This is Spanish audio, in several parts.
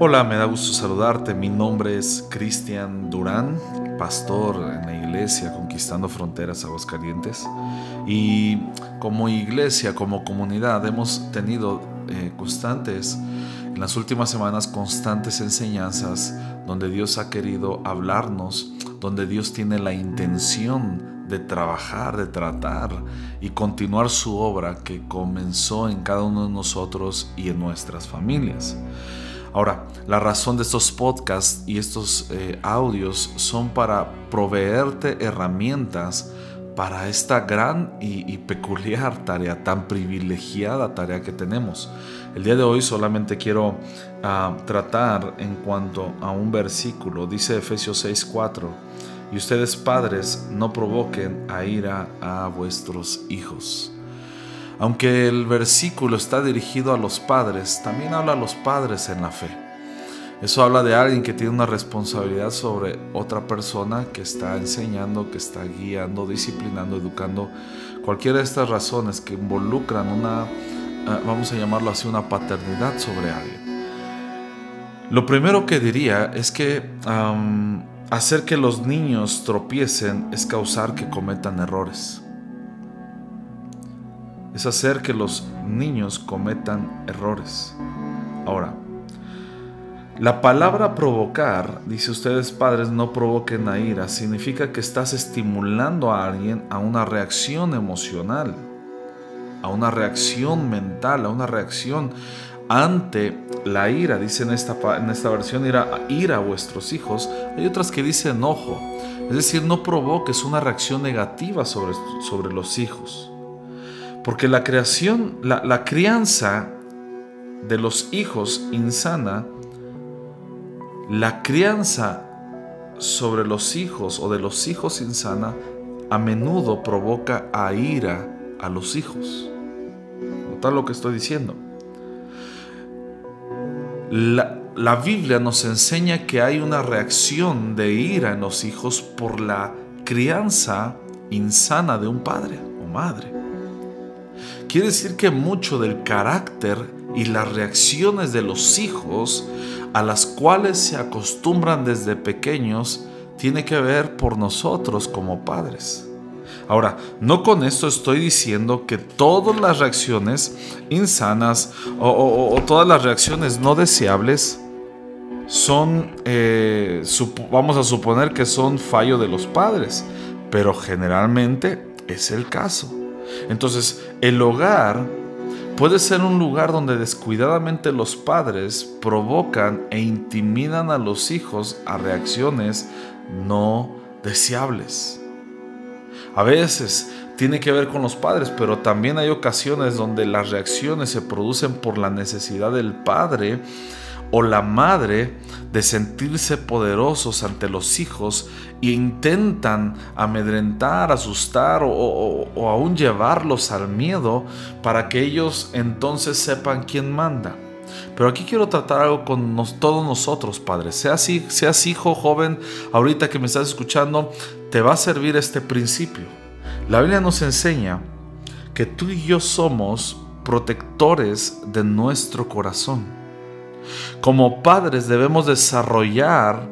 Hola, me da gusto saludarte. Mi nombre es Cristian Durán, pastor en la iglesia Conquistando Fronteras Aguascalientes. Y como iglesia, como comunidad, hemos tenido eh, constantes, en las últimas semanas, constantes enseñanzas donde Dios ha querido hablarnos, donde Dios tiene la intención de trabajar, de tratar y continuar su obra que comenzó en cada uno de nosotros y en nuestras familias. Ahora, la razón de estos podcasts y estos eh, audios son para proveerte herramientas para esta gran y, peculiar tarea, tan privilegiada tarea que tenemos. El día de hoy solamente quiero ah, tratar en cuanto a un versículo, dice Efesios 6:4, y ustedes padres no provoquen a ira a vuestros hijos. Aunque el versículo está dirigido a los padres, también habla a los padres en la fe. Eso habla de alguien que tiene una responsabilidad sobre otra persona que está enseñando, que está guiando, disciplinando, educando. Cualquiera de estas razones que involucran una, eh, vamos a llamarlo así, una paternidad sobre alguien. Lo primero que diría es que hacer que los niños tropiecen es causar que cometan errores es hacer que los niños cometan errores. Ahora, la palabra provocar, dice ustedes padres, no provoquen a ira, significa que estás estimulando a alguien a una reacción emocional, a una reacción mental, a una reacción ante la ira. Dice en esta, en esta versión, ira, ira a vuestros hijos. Hay otras que dicen enojo. Es decir, no provoques una reacción negativa sobre, sobre los hijos. Porque la creación, la, crianza de los hijos insana, la crianza sobre los hijos o de los hijos insana a menudo provoca a ira a los hijos. Nota lo que estoy diciendo. La, la, Biblia nos enseña que hay una reacción de ira en los hijos por la crianza insana de un padre o madre. Quiere decir que mucho del carácter y las reacciones de los hijos a las cuales se acostumbran desde pequeños tiene que ver por nosotros como padres. Ahora, no con esto estoy diciendo que todas las reacciones insanas o, todas las reacciones no deseables son, eh, vamos a suponer que son fallo de los padres, pero generalmente es el caso. Entonces, el hogar puede ser un lugar donde descuidadamente los padres provocan e intimidan a los hijos a reacciones no deseables. A veces tiene que ver con los padres, pero también hay ocasiones donde las reacciones se producen por la necesidad del padre o la madre de sentirse poderosos ante los hijos e intentan amedrentar, asustar o, aún llevarlos al miedo para que ellos entonces sepan quién manda. Pero aquí quiero tratar algo con todos nosotros, padres. Seas, seas hijo joven, ahorita que me estás escuchando, te va a servir este principio. La Biblia nos enseña que tú y yo somos protectores de nuestro corazón. Como padres debemos desarrollar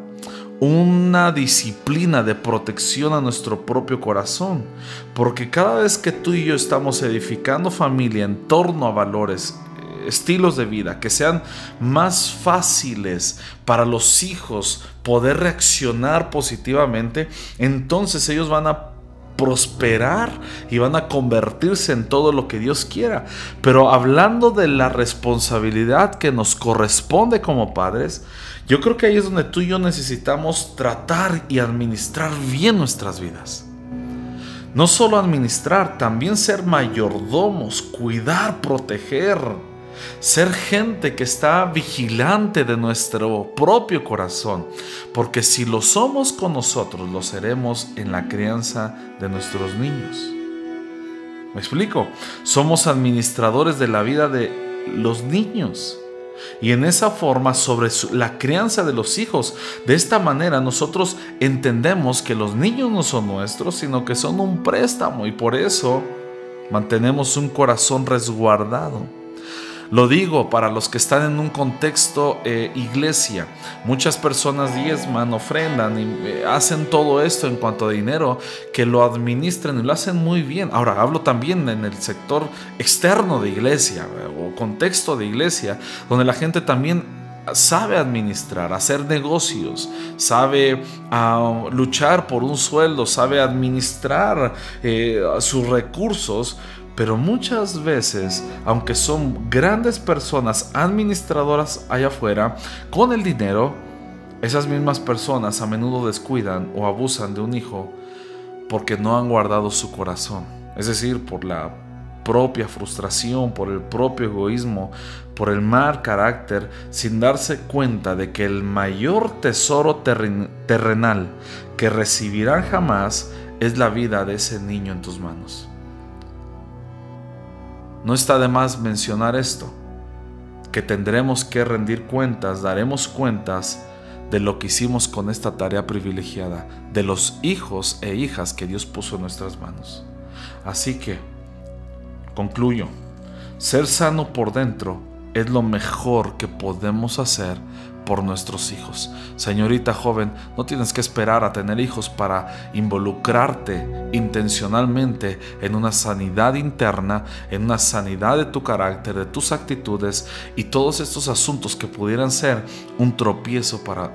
una disciplina de protección a nuestro propio corazón, porque cada vez que tú y yo estamos edificando familia en torno a valores, estilos de vida que sean más fáciles para los hijos poder reaccionar positivamente, entonces ellos van a prosperar y van a convertirse en todo lo que Dios quiera. Pero hablando de la responsabilidad que nos corresponde como padres, yo creo que ahí es donde tú y yo necesitamos tratar y administrar bien nuestras vidas. No solo administrar, también ser mayordomos, cuidar, proteger ser gente que está vigilante de nuestro propio corazón, porque si lo somos con nosotros, lo seremos en la crianza de nuestros niños. ¿Me explico? Somos administradores de la vida de los niños. Y en esa forma, sobre la crianza de los hijos, de esta manera nosotros entendemos que los niños no son nuestros, sino que son un préstamo y por eso mantenemos un corazón resguardado Lo digo para los que están en un contexto eh, iglesia. Muchas personas diezman, ofrendan y eh, hacen todo esto en cuanto a dinero, que lo administren y lo hacen muy bien. Ahora, hablo también en el sector externo de iglesia o contexto de iglesia, donde la gente también sabe administrar, hacer negocios, sabe ah, luchar por un sueldo, sabe administrar eh, sus recursos, pero muchas veces, aunque son grandes personas administradoras allá afuera, con el dinero, esas mismas personas a menudo descuidan o abusan de un hijo porque no han guardado su corazón, es decir, por la propia frustración, por el propio egoísmo, por el mal carácter, sin darse cuenta de que el mayor tesoro terrenal que recibirán jamás es la vida de ese niño en tus manos. No está de más mencionar esto, que tendremos que rendir cuentas, daremos cuentas de lo que hicimos con esta tarea privilegiada, de los hijos e hijas que Dios puso en nuestras manos. Así que, Concluyo, ser sano por dentro es lo mejor que podemos hacer por nuestros hijos. Señorita joven, no tienes que esperar a tener hijos para involucrarte intencionalmente en una sanidad interna, en una sanidad de tu carácter, de tus actitudes y todos estos asuntos que pudieran ser un tropiezo para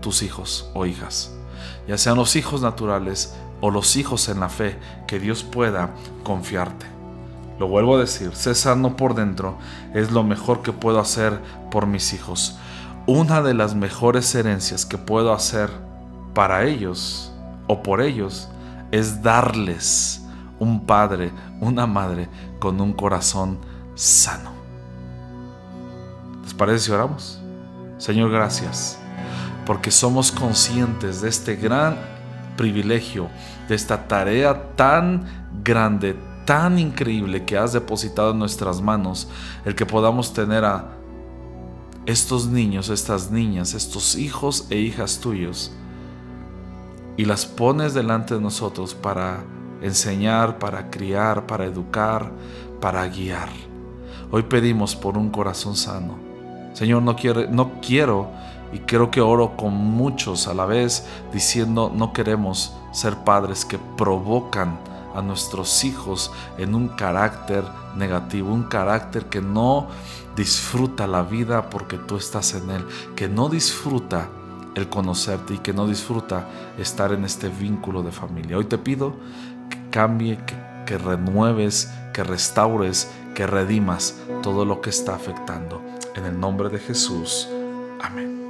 tus hijos o hijas, ya sean los hijos naturales o los hijos en la fe, que Dios pueda confiarte. Lo vuelvo a decir, ser sano por dentro es lo mejor que puedo hacer por mis hijos. Una de las mejores herencias que puedo hacer para ellos o por ellos es darles un padre, una madre con un corazón sano. ¿Les parece si oramos? Señor, gracias, porque somos conscientes de este gran privilegio, de esta tarea tan grande, tan increíble que has depositado en nuestras manos, el que podamos tener a estos niños, estas niñas, estos hijos e hijas tuyos, y las pones delante de nosotros para enseñar, para criar, para educar, para guiar. Hoy pedimos por un corazón sano. Señor, no, quiere, no quiero y creo que oro con muchos a la vez diciendo no queremos ser padres que provocan a nuestros hijos en un carácter negativo, un carácter que no disfruta la vida porque tú estás en él, que no disfruta el conocerte y que no disfruta estar en este vínculo de familia. Hoy te pido que cambie, que, que renueves, que restaures, que redimas todo lo que está afectando. En el nombre de Jesús. Amén.